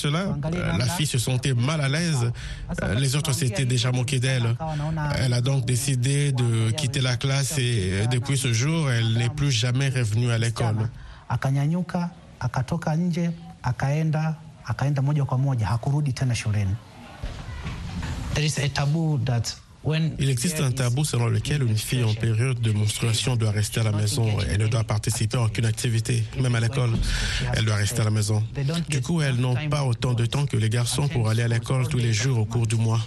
cela, la fille se sentait mal à l'aise. Les autres s'étaient déjà moqués d'elle. Elle a donc décidé de quitter la classe et depuis ce jour, elle n'est plus jamais revenue à l'école. there is a taboo that Il existe un tabou selon lequel une fille en période de menstruation doit rester à la maison et ne doit participer à aucune activité, même à l'école. Elle doit rester à la maison. Du coup, elles n'ont pas autant de temps que les garçons pour aller à l'école tous les jours au cours du mois.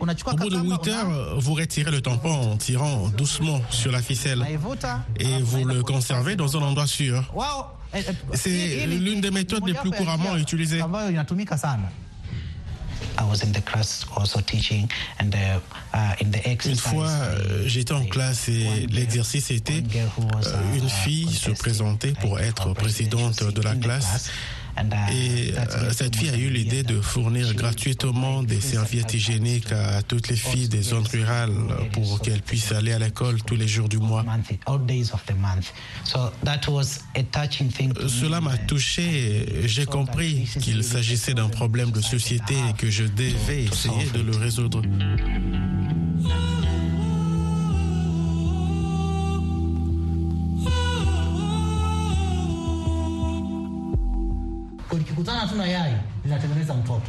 Au bout de kakamba, 8 heures, vous retirez le tampon en tirant doucement sur la ficelle et vous le conservez dans un endroit sûr. Eh, eh, C'est ni- l'une des méthodes les plus couramment utilisées. ambayo inatumika sana I was in the class also teaching and the, uh, in the Une exercise fois, euh, j'étais en classe et l'exercice était euh, une fille se présenter pour être présidente de la classe. Et euh, cette fille a eu l'idée de fournir gratuitement des serviettes hygiéniques à toutes les filles des zones rurales pour qu'elles puissent aller à l'école tous les jours du mois. Cela m'a touché. J'ai compris qu'il s'agissait d'un problème de société et que je devais essayer de le résoudre. Ukikutana tu na yai linatengeneza mtoto.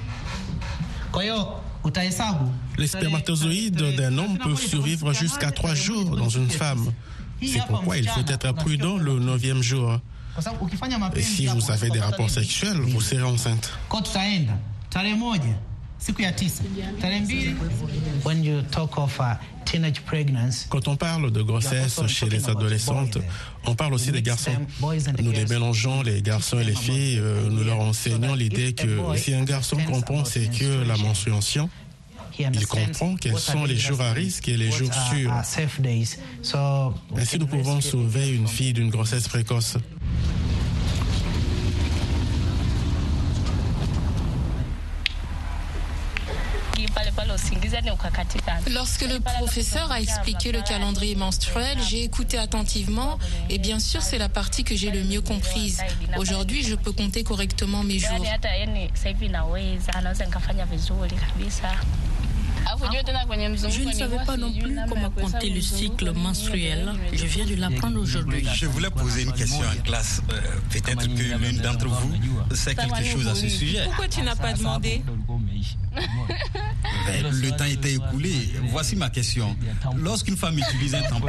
Kwa hiyo utahesabu Les spermatozoïdes d'un homme peuvent survivre jusqu'à trois jours dans une femme. C'est pourquoi il faut être prudent le neuvième jour. Et mapenzi si vous avez des rapports sexuels, vous serez enceinte. Kwa tutaenda tarehe moja siku ya tisa tarehe mbili when you talk of uh, teenage pregnancy Quand on parle de grossesse chez les adolescentes, on parle aussi des garçons. Nous les mélangeons, les garçons et les filles. euh, Nous leur enseignons l'idée que si un garçon comprend c'est que la menstruation, il comprend quels sont les jours à risque et les jours sûrs. so Ainsi, nous pouvons sauver une fille d'une grossesse précoce? Lorsque le professeur a expliqué le calendrier menstruel, j'ai écouté attentivement et bien sûr c'est la partie que j'ai le mieux comprise. Aujourd'hui, je peux compter correctement mes jours. Je ne savais pas non plus comment compter le cycle menstruel. Je viens de l'apprendre aujourd'hui. Je voulais poser une question en classe. Euh, Peut-être que l'une d'entre vous sait quelque chose à ce sujet. Pourquoi tu n'as pas demandé? Mais le temps était écoulé. Voici ma question. Lorsqu'une femme utilise un tampon,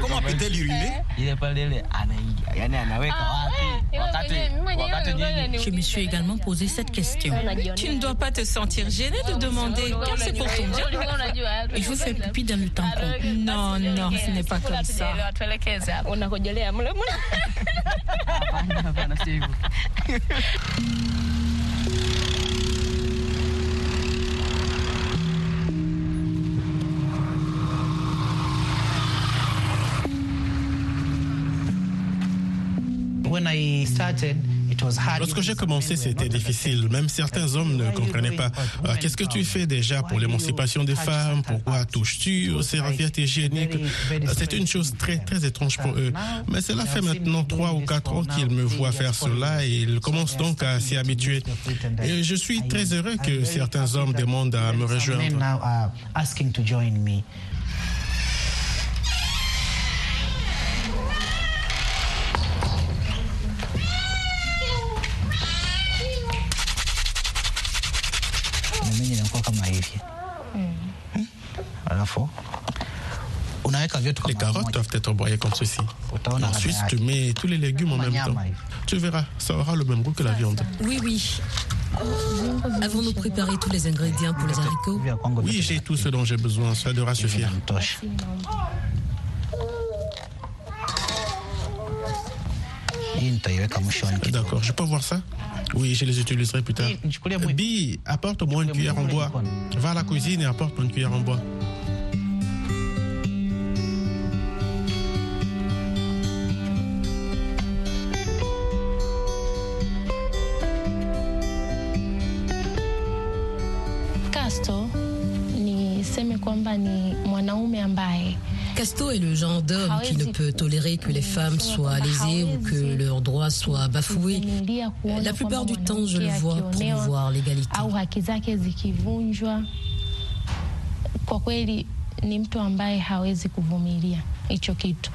comment peut-elle uriner? Je me suis également posé cette question. Tu ne dois pas te sentir gêné de demander car c'est pour ton bien. Il faut faire pipi dans le tampon. Non, non, ce n'est pas comme ça. Lorsque j'ai commencé, c'était difficile. Même certains hommes ne comprenaient pas. Euh, Qu'est-ce que tu fais déjà pour l'émancipation des femmes? Pourquoi touches-tu? Aux serviettes hygiéniques Euh, C'est une chose très, très étrange pour eux. Mais cela fait maintenant trois ou quatre ans qu'ils me voient faire cela et ils commencent donc à s'y habituer. Et je suis très heureux que certains hommes demandent à me rejoindre. Les carottes doivent être broyées comme ceci. Ensuite, ladha tu mets tous les légumes en même temps. Tu verras, ça aura le même goût que la viande. Oui, oui. Avons-nous préparé tous les ingrédients pour les haricots Oui, j'ai tout ce dont j'ai besoin. Ça devra suffire. D'accord, je peux voir ça Oui, je les utiliserai plus tard. Mwi- Bi, apporte-moi une cuillère en bois. Va à la cuisine et apporte-moi une cuillère en bois. Kwamba ni mwanaume ambaye Casto est le genre d'homme qui ne peut tolérer que les femmes soient lésées ou que leurs droits soient bafoués. La plupart du temps, je le vois promouvoir l'égalité. Kwa kweli ni mtu ambaye hawezi kuvumilia hicho kitu.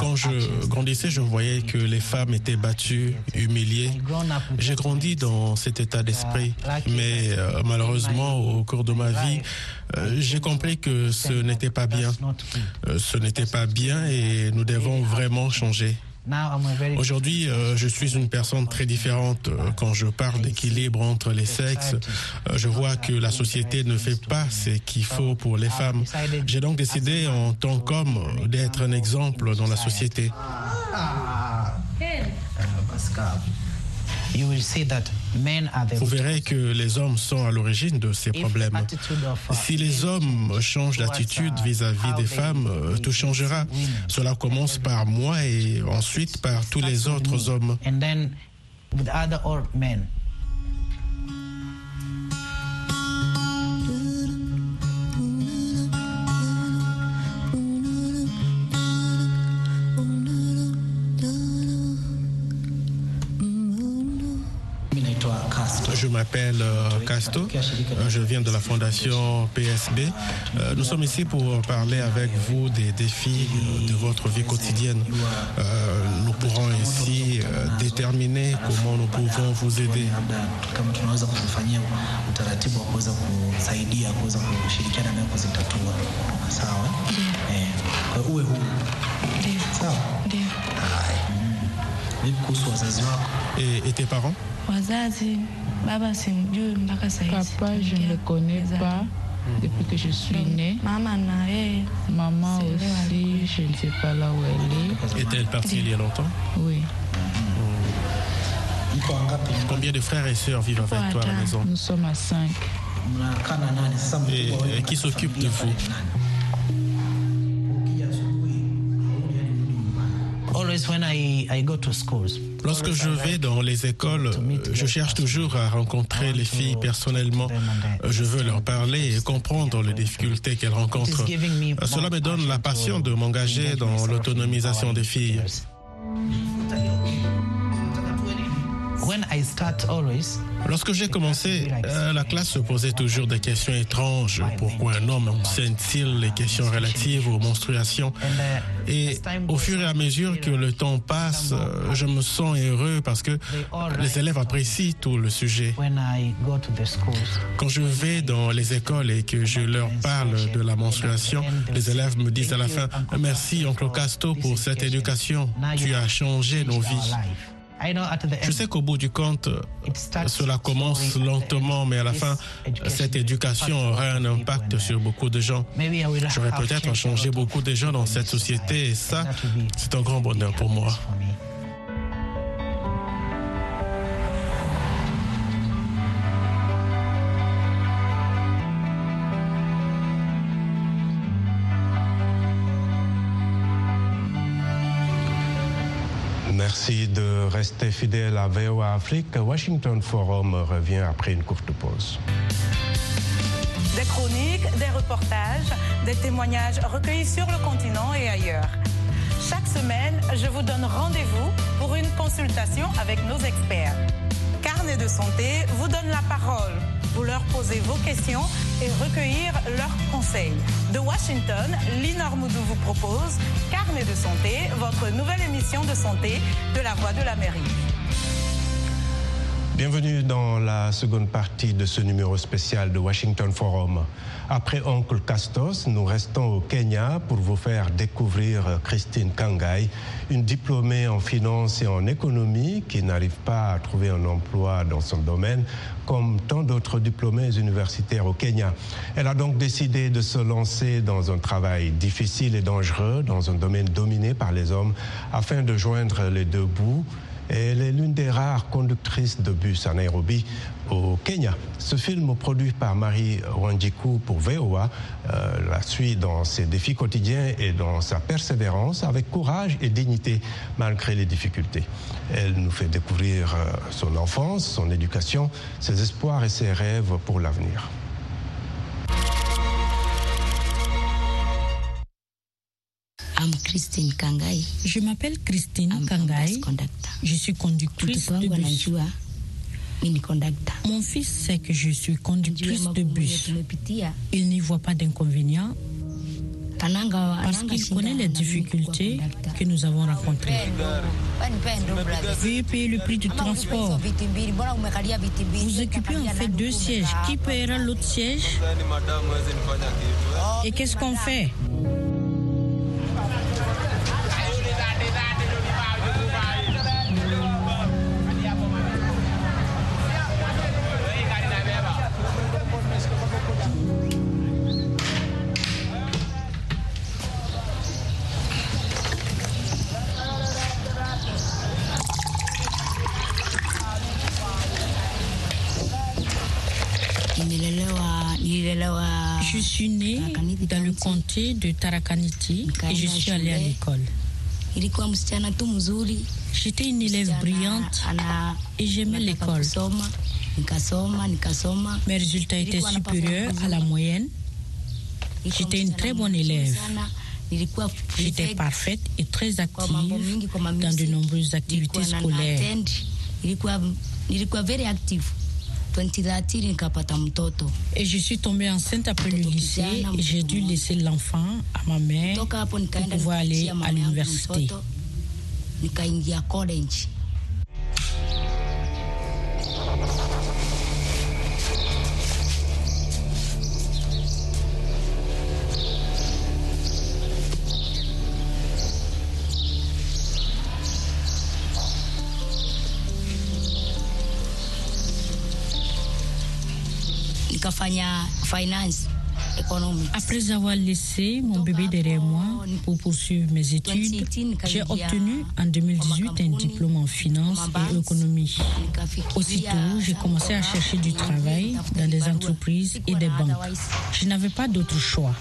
Quand je grandissais, je voyais que les femmes étaient battues, humiliées. J'ai grandi dans cet état d'esprit, mais euh, malheureusement, au cours de ma vie, euh, j'ai compris que ce n'était pas bien. Euh, ce n'était pas bien et nous devons vraiment changer. Aujourd'hui, euh, je suis une personne très différente. Euh, quand je parle d'équilibre entre les sexes, euh, je vois que la société ne fait pas ce qu'il faut pour les femmes. J'ai donc décidé, en tant qu'homme, d'être un exemple dans la société. Vous verrez que les hommes sont à l'origine de ces problèmes. Si les hommes changent d'attitude vis-à-vis des femmes, tout changera. Cela commence par moi et ensuite par tous les autres hommes. M'appelle euh, Casto, euh, je viens de la fondation PSB. Euh, nous sommes ici pour parler avec vous des défis de votre vie quotidienne. Nous pourrons ainsi déterminer comment nous pouvons vous aider. Et, et tes parents? Papa, je ne le connais pas. Depuis que je suis née. Maman aussi, je ne sais pas là où elle est. Est-elle partie il y a longtemps? Oui. Combien de frères et sœurs vivent avec toi à la maison? Nous sommes à cinq. Et, et qui s'occupe de vous? Lorsque je vais dans les écoles, je cherche toujours à rencontrer les filles personnellement. Je veux leur parler et comprendre les difficultés qu'elles rencontrent. Cela me donne la passion de m'engager dans l'autonomisation des filles. Lorsque j'ai commencé, euh, la classe se posait toujours des questions étranges. Pourquoi un homme enseigne-t-il les questions relatives aux menstruations? Et au fur et à mesure que le temps passe, euh, je me sens heureux parce que les élèves apprécient tout le sujet. Quand je vais dans les écoles et que je leur parle de la menstruation, les élèves me disent à la fin, merci Oncle Casto pour cette éducation. Tu as changé nos vies. Je sais qu'au bout du compte, cela commence lentement, mais à la fin, cette éducation aura un impact sur beaucoup de gens. J'aurais peut-être changé beaucoup de gens dans cette société et ça, c'est un grand bonheur pour moi. Merci de rester fidèle à VOA Afrique. Washington Forum revient après une courte pause. Des chroniques, des reportages, des témoignages recueillis sur le continent et ailleurs. Chaque semaine, je vous donne rendez-vous pour une consultation avec nos experts. Carnet de santé vous donne la parole. Vous leur posez vos questions et recueillir leurs conseils. De Washington, Linor Moudou vous propose Carnet de santé, votre nouvelle émission de santé de la Voix de l'Amérique. Bienvenue dans la seconde partie de ce numéro spécial de Washington Forum. Après Oncle Castos, nous restons au Kenya pour vous faire découvrir Christine Kangai, une diplômée en finance et en économie qui n'arrive pas à trouver un emploi dans son domaine comme tant d'autres diplômés universitaires au Kenya. Elle a donc décidé de se lancer dans un travail difficile et dangereux dans un domaine dominé par les hommes afin de joindre les deux bouts Elle est l'une des rares conductrices de bus à Nairobi, au Kenya. Ce film, produit par Marie Wanjiku pour VOA, euh, la suit dans ses défis quotidiens et dans sa persévérance avec courage et dignité malgré les difficultés. Elle nous fait découvrir euh, son enfance, son éducation, ses espoirs et ses rêves pour l'avenir. Christine Kangai. Je m'appelle Christine Kangai. Je suis conductrice de bus. Mon fils sait que je suis conductrice de bus. Il n'y voit pas d'inconvénient parce qu'il connaît les difficultés que nous avons rencontrées. Veuillez payer le prix du transport. Vous occupez en fait deux sièges. Qui paiera l'autre siège? Et qu'est-ce qu'on fait? Je suis née dans le comté de Tarakaniti et je suis allée à l'école. J'étais une élève brillante et j'aimais l'école. Mes résultats étaient supérieurs à la moyenne. J'étais une très bonne élève. J'étais parfaite et très active dans de nombreuses activités scolaires. Et je suis tombée enceinte après le lycée et j'ai dû laisser l'enfant à ma mère pour pouvoir aller à l'université. Après avoir laissé mon bébé derrière moi pour poursuivre mes études, j'ai obtenu en 2018 un diplôme en finance et économie. Aussitôt, j'ai commencé à chercher du travail dans des entreprises et des banques. Je n'avais pas d'autre choix.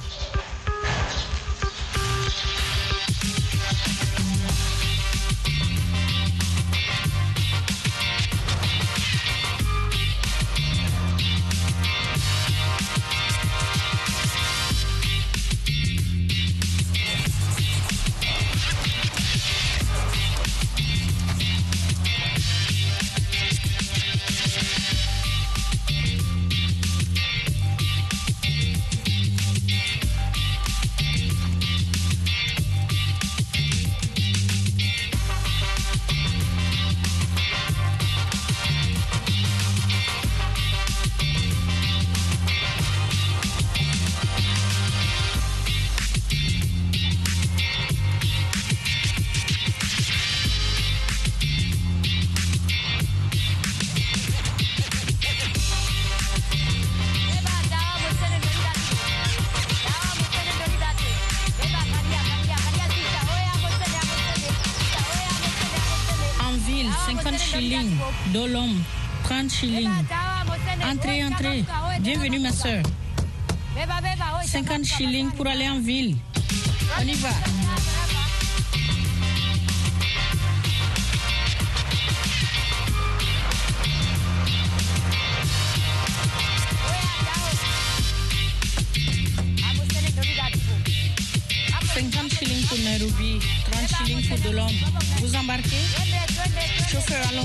Dolom, 30 shillings. Entrez, entrez. Bienvenue, ma soeur. 50 shillings pour aller en ville. On y va.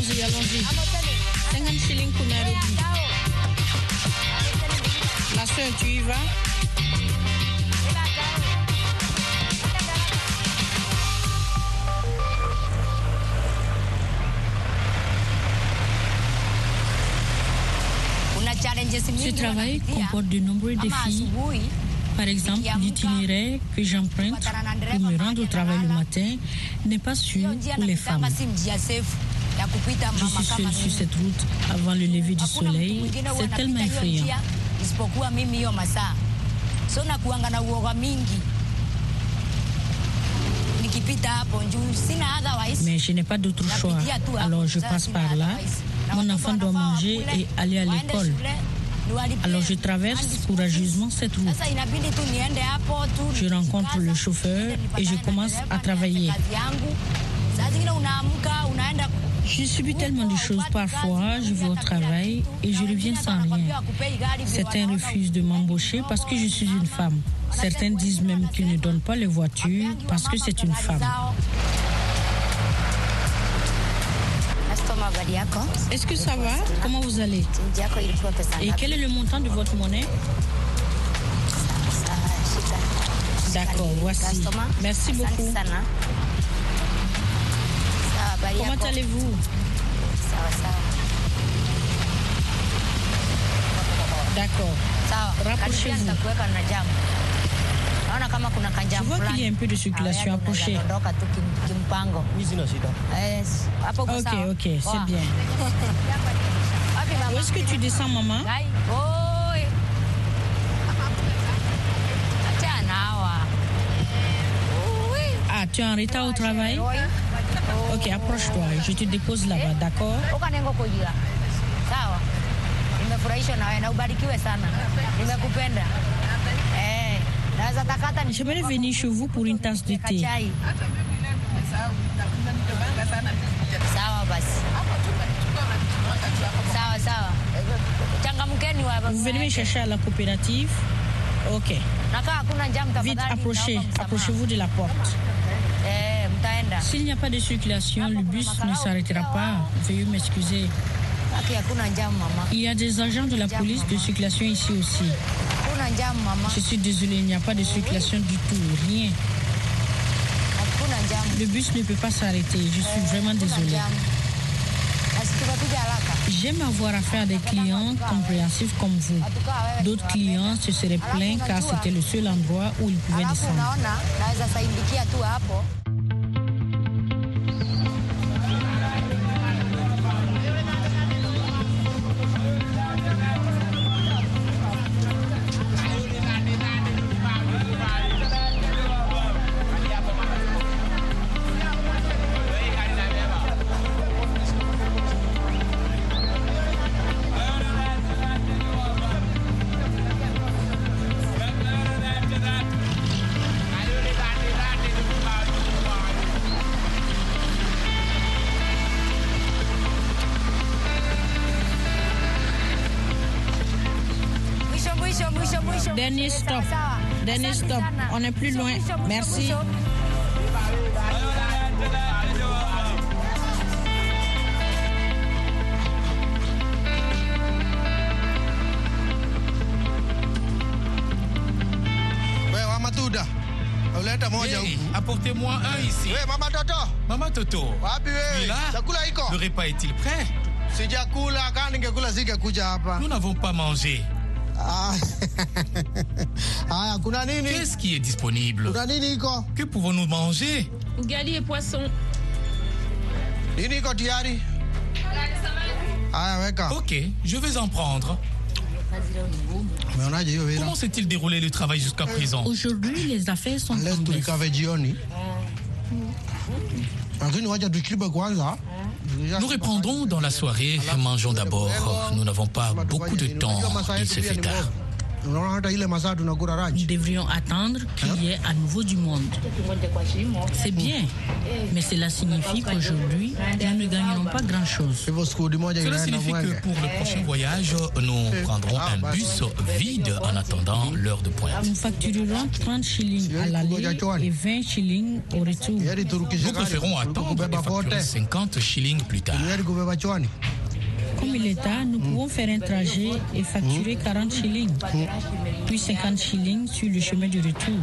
Allons-y, allons-y. 50 shillings pour Nairobi. La soeur, tu y vas? Ce travail comporte de nombreux défis. Par exemple, l'itinéraire que j'emprunte pour me rendre au travail le matin n'est pas sûr pour les femmes. Je suis seule sur cette route avant le lever du soleil. C'est tellement effrayant. Mais je n'ai pas d'autre choix. Alors je passe par là. Mon enfant doit manger et aller à l'école. Alors je traverse courageusement cette route. Je rencontre le chauffeur et je commence à travailler. Je subis tellement de choses parfois, je vais au travail et je reviens sans rien. Certains refusent de m'embaucher parce que je suis une femme. Certains disent même qu'ils ne donnent pas les voitures parce que c'est une femme. Est-ce que ça va? Comment vous allez? Et quel est le montant de votre monnaie? D'accord, voici. Merci beaucoup. Comment allez-vous? D'accord. Rapprochez-vous. Je vois qu'il y a un peu de circulation approchée. Ok, ok, c'est bien. Où est-ce que tu descends, maman? Ah, tu es en retard au travail? Ok, approche-toi. Je te dépose là-bas, d'accord? J'aimerais venir chez vous pour une tasse de thé. Vous venez me chercher à la coopérative? Ok. Vite, approchez. Approchez-vous de la porte. S'il n'y a pas de circulation, le bus ne s'arrêtera pas. Veuillez m'excuser. Il y a des agents de la police de circulation ici aussi. Je suis désolée, il n'y a pas de circulation du tout, rien. Le bus ne peut pas s'arrêter, je suis vraiment désolée. J'aime avoir affaire à des clients compréhensifs comme vous. D'autres clients se seraient plaints car c'était le seul endroit où ils pouvaient descendre. Dernier stop. Dernier stop. On est plus loin. Merci. Hey, Apportez-moi un ici. Hey, Mama Toto. Maman Toto. Wapi le repas est-il prêt? Nous n'avons pas mangé. Ah. Haya, kuna nini? Qu'est-ce qui est disponible? Kuna nini iko? Que pouvons-nous manger? Ugali et poisson. Nini iko tayari? Haya, weka. Ok, je vais en prendre. Comment s'est-il déroulé le travail jusqu'à présent? Aujourd'hui, les affaires sont en Nous reprendrons dans la soirée. Mangeons d'abord. Nous n'avons pas beaucoup de temps. Il se fait tard. Nous devrions attendre qu'il y ait à nouveau du monde. C'est bien, mais cela signifie qu'aujourd'hui, nous ne gagnerons pas grand-chose. Cela signifie que pour le prochain voyage, nous prendrons un bus vide en attendant l'heure de pointe. Nous facturerons 30 shillings à l'aller et 20 shillings au retour. Nous préférons attendre et facturer 50 shillings plus tard. Comme il est tard, nous pouvons faire un trajet et facturer 40 shillings, puis 50 shillings sur le chemin du retour.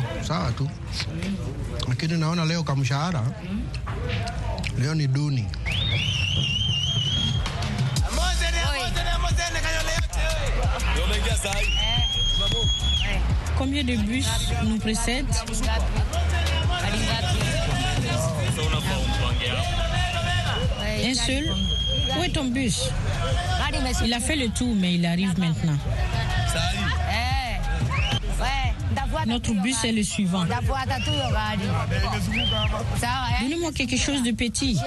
Leo ni duni. Combien de bus nous précèdent? Un seul? Où est ton bus? Il a fait le tour, mais il arrive maintenant. Notre bus est le suivant. Donnez-moi quelque chose de petit.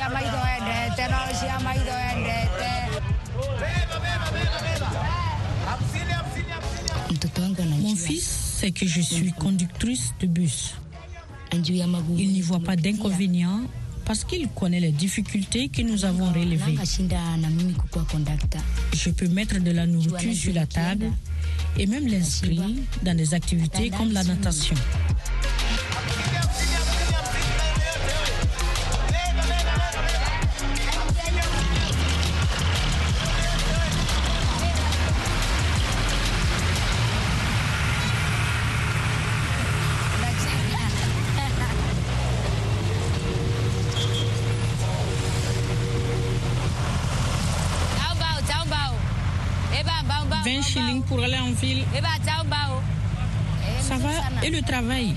Mon fils sait que je suis conductrice de bus. Il n'y voit pas d'inconvénient parce qu'il connaît les difficultés que nous avons relevées. Je peux mettre de la nourriture sur la table et même l'inscrire dans des activités comme la natation. Pour aller en ville. Ça va? Et le travail?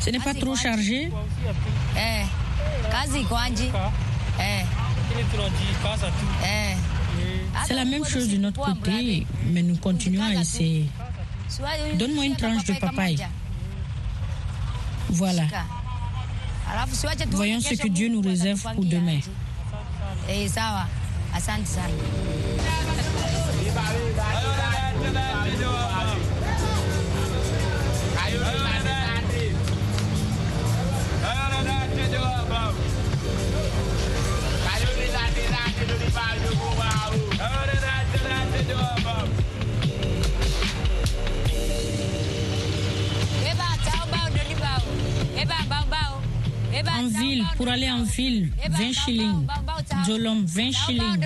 Ce n'est pas trop chargé? C'est la même chose de notre côté, mais nous continuons à essayer. Donne-moi une tranche de papaye. Voilà. Voyons ce que Dieu nous réserve pour demain. Aller en ville, 20 shillings. Jolom, 20 shillings.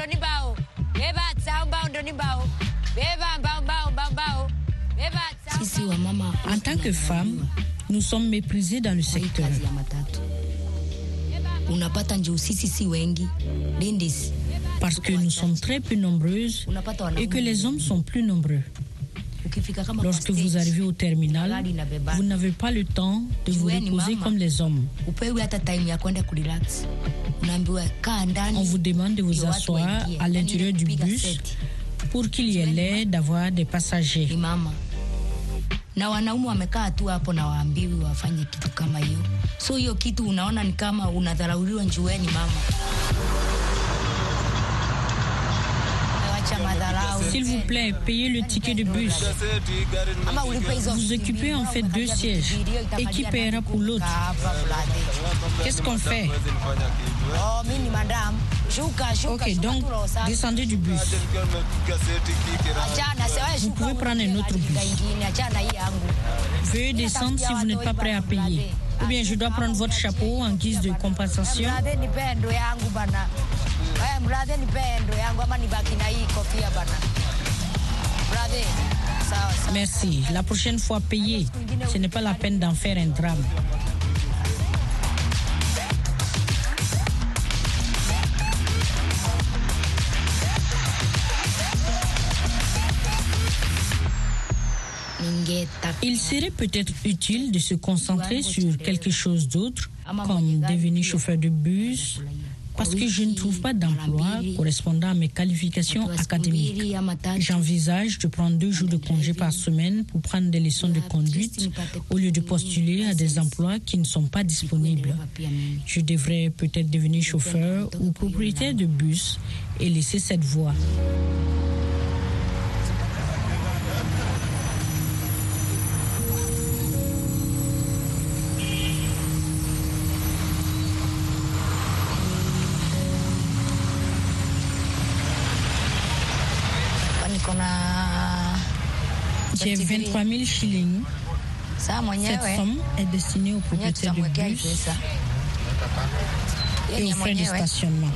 En tant que femme, nous sommes méprisés dans le secteur. Parce que nous sommes très peu nombreuses et que les hommes sont plus nombreux. Lorsque vous arrivez au terminal, vous n'avez pas le temps de vous reposer comme les hommes. On vous demande de vous asseoir à l'intérieur du bus pour qu'il y ait l'air d'avoir des passagers. na wanaume wamekaa tu hapo na waambiwi wafanye kitu kama hiyo. So hiyo kitu unaona ni kama unadharauliwa njueni mama. S'il vous plaît, payez le ticket de bus. Vous occupez en fait deux sièges. Et qui paiera pour l'autre? Qu'est-ce qu'on fait? Ok, donc descendez du bus. Vous pouvez prendre un autre bus. Veuillez descendre si vous n'êtes pas prêt à payer. Ou bien je dois prendre votre chapeau en guise de compensation. Merci. La prochaine fois, payez. Ce n'est pas la peine d'en faire un drame. Il serait peut-être utile de se concentrer sur quelque chose d'autre, comme devenir chauffeur de bus, parce que je ne trouve pas d'emploi correspondant à mes qualifications académiques. J'envisage de prendre deux jours de congé par semaine pour prendre des leçons de conduite au lieu de postuler à des emplois qui ne sont pas disponibles. Je devrais peut-être devenir chauffeur ou propriétaire de bus et laisser cette voie. J'ai 23 000 shillings. Cette somme est destinée au propriétaire du bus et aux frais de stationnement.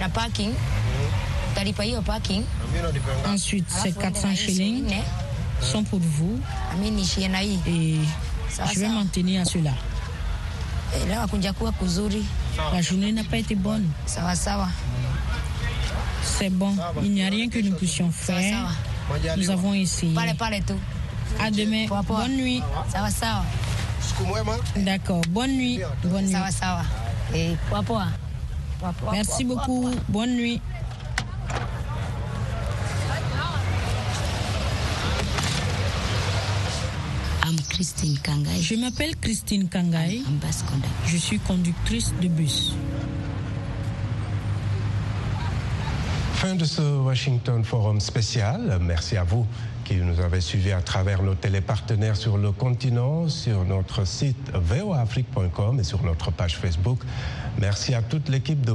Ensuite, ces 400 shillings sont pour vous. Et je vais m'en tenir à cela. La journée n'a pas été bonne. C'est bon, il n'y a rien que nous puissions faire. Nous avons essayé. À demain. Bonne nuit. D'accord. Bonne nuit. Bonne nuit. Merci beaucoup. Bonne nuit. Je m'appelle Christine Kangai. Je suis conductrice de bus. Fin de ce Washington Forum spécial. Merci à vous qui nous avez suivis à travers nos télépartenaires sur le continent, sur notre site voafrique.com et sur notre page Facebook. Merci à toute l'équipe de